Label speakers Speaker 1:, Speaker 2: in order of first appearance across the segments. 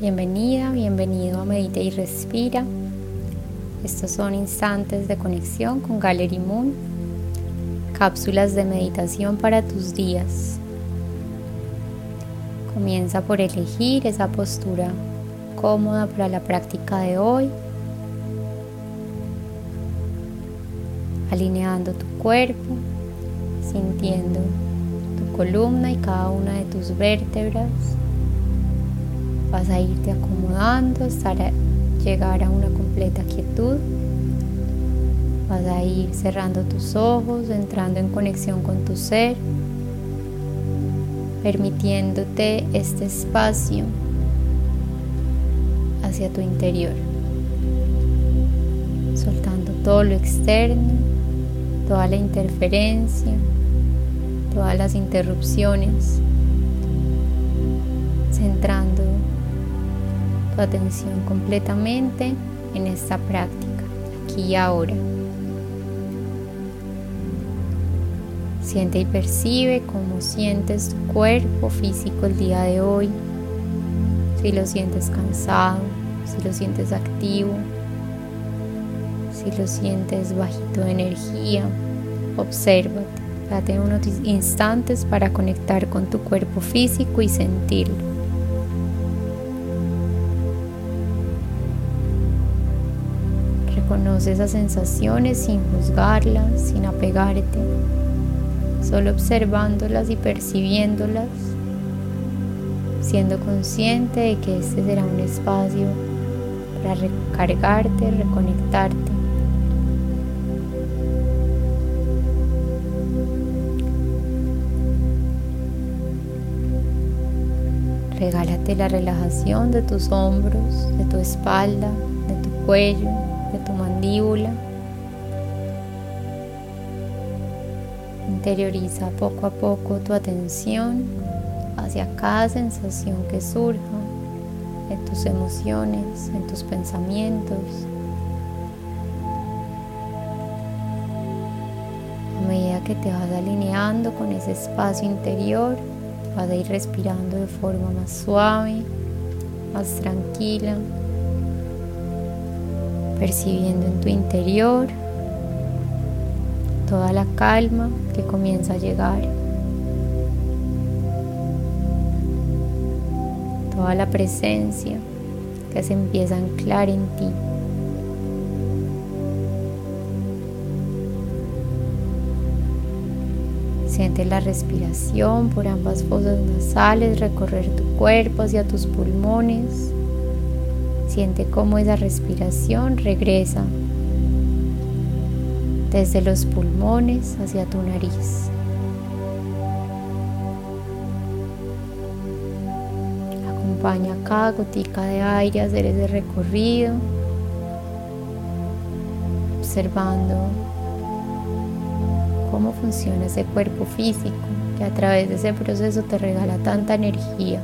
Speaker 1: Bienvenida, bienvenido a Medita y Respira. Estos son instantes de conexión con Gallery Moon, cápsulas de meditación para tus días. Comienza por elegir esa postura cómoda para la práctica de hoy, alineando tu cuerpo, sintiendo tu columna y cada una de tus vértebras Vas a irte acomodando hasta llegar a una completa quietud. Vas a ir cerrando tus ojos, entrando en conexión con tu ser, permitiéndote este espacio hacia tu interior, soltando todo lo externo, toda la interferencia, todas las interrupciones, centrando atención completamente en esta práctica, aquí y ahora. Siente y percibe cómo sientes tu cuerpo físico el día de hoy. Si lo sientes cansado, si lo sientes activo, si lo sientes bajito de energía, obsérvate. Date unos instantes para conectar con tu cuerpo físico y sentirlo. Conoce esas sensaciones sin juzgarlas, sin apegarte, solo observándolas y percibiéndolas, siendo consciente de que este será un espacio para recargarte, reconectarte. Regálate la relajación de tus hombros, de tu espalda, de tu cuello, Interioriza poco a poco tu atención hacia cada sensación que surja en tus emociones, en tus pensamientos. A medida que te vas alineando con ese espacio interior, vas a ir respirando de forma más suave, más tranquila percibiendo en tu interior toda la calma que comienza a llegar, toda la presencia que se empieza a anclar en ti. Siente la respiración por ambas fosas nasales recorrer tu cuerpo hacia tus pulmones. Siente cómo esa respiración regresa desde los pulmones hacia tu nariz. Acompaña cada gotica de aire a hacer ese recorrido, observando cómo funciona ese cuerpo físico que a través de ese proceso te regala tanta energía.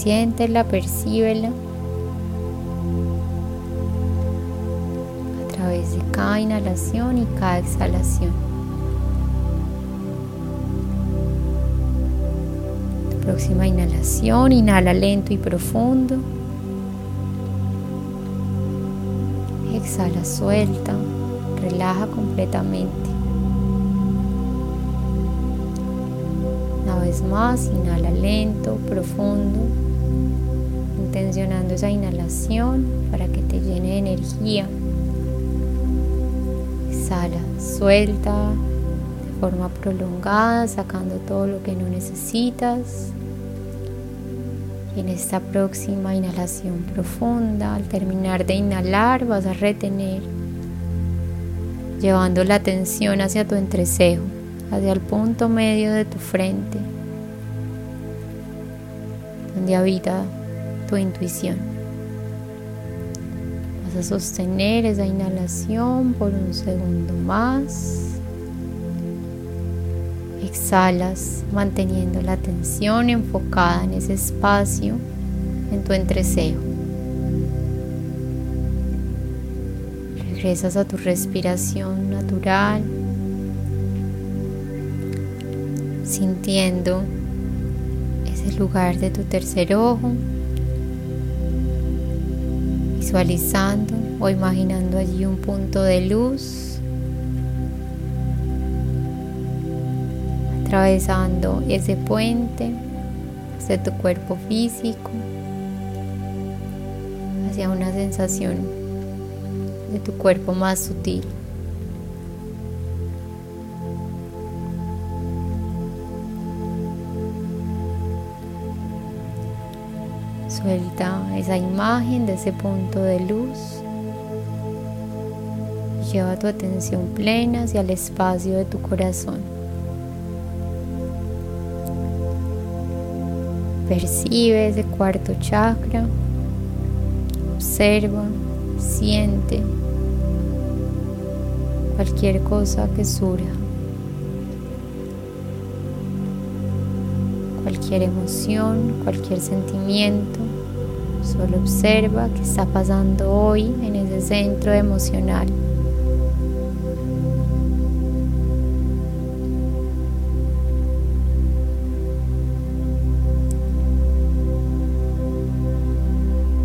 Speaker 1: Siéntela, percíbela a través de cada inhalación y cada exhalación. Tu próxima inhalación, inhala lento y profundo. Exhala suelta, relaja completamente. Una vez más, inhala lento, profundo intencionando esa inhalación para que te llene de energía. Exhala, suelta de forma prolongada, sacando todo lo que no necesitas. Y en esta próxima inhalación profunda, al terminar de inhalar, vas a retener, llevando la atención hacia tu entrecejo, hacia el punto medio de tu frente, donde habita tu intuición. Vas a sostener esa inhalación por un segundo más. Exhalas manteniendo la atención enfocada en ese espacio, en tu entrecejo. Regresas a tu respiración natural, sintiendo ese lugar de tu tercer ojo, visualizando o imaginando allí un punto de luz, atravesando ese puente hacia tu cuerpo físico, hacia una sensación de tu cuerpo más sutil. Suelta esa imagen de ese punto de luz. Y lleva tu atención plena hacia el espacio de tu corazón. Percibe ese cuarto chakra. Observa, siente cualquier cosa que surja. Cualquier emoción, cualquier sentimiento. Solo observa qué está pasando hoy en ese centro emocional.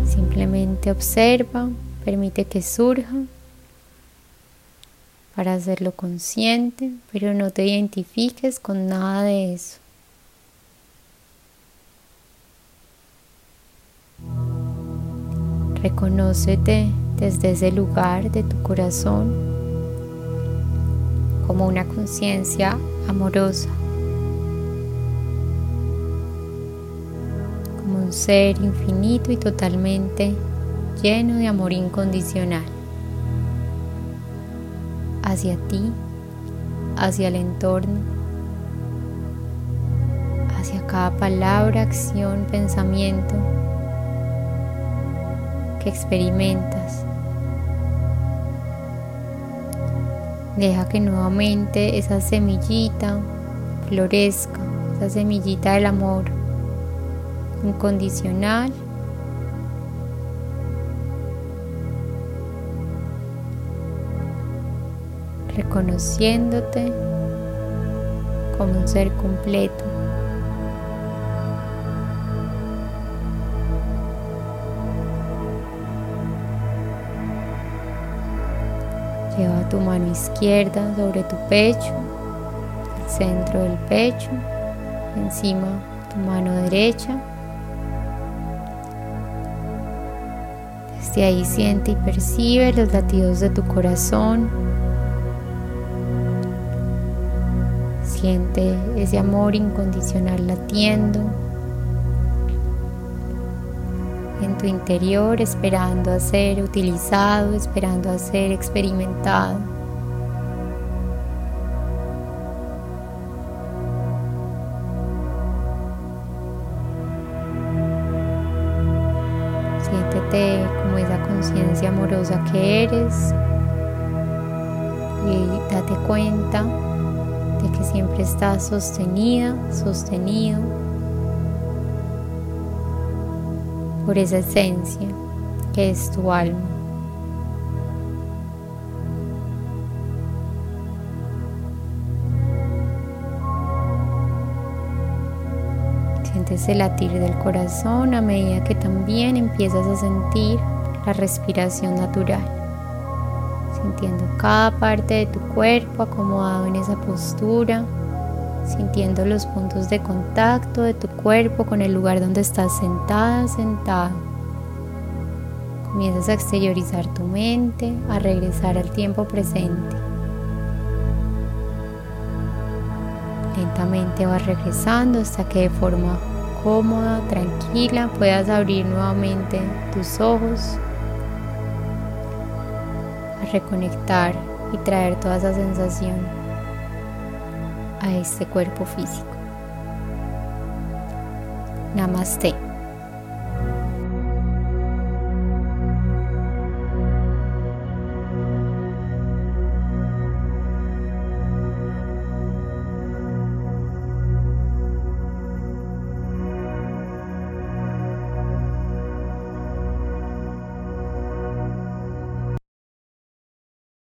Speaker 1: Simplemente observa, permite que surja para hacerlo consciente, pero no te identifiques con nada de eso. Reconócete desde ese lugar de tu corazón como una conciencia amorosa, como un ser infinito y totalmente lleno de amor incondicional hacia ti, hacia el entorno, hacia cada palabra, acción, pensamiento experimentas. Deja que nuevamente esa semillita florezca, esa semillita del amor incondicional. reconociéndote como un ser completo. Lleva tu mano izquierda sobre tu pecho, el centro del pecho, encima tu mano derecha. Desde ahí siente y percibe los latidos de tu corazón. Siente ese amor incondicional latiendo en tu interior esperando a ser utilizado, esperando a ser experimentado. Siéntete como esa conciencia amorosa que eres y date cuenta de que siempre estás sostenida, sostenido por esa esencia que es tu alma. Sientes el latir del corazón a medida que también empiezas a sentir la respiración natural, sintiendo cada parte de tu cuerpo acomodado en esa postura sintiendo los puntos de contacto de tu cuerpo con el lugar donde estás sentada, sentado. Comienzas a exteriorizar tu mente, a regresar al tiempo presente. Lentamente vas regresando hasta que de forma cómoda, tranquila, puedas abrir nuevamente tus ojos, a reconectar y traer toda esa sensación a este cuerpo físico. Namaste.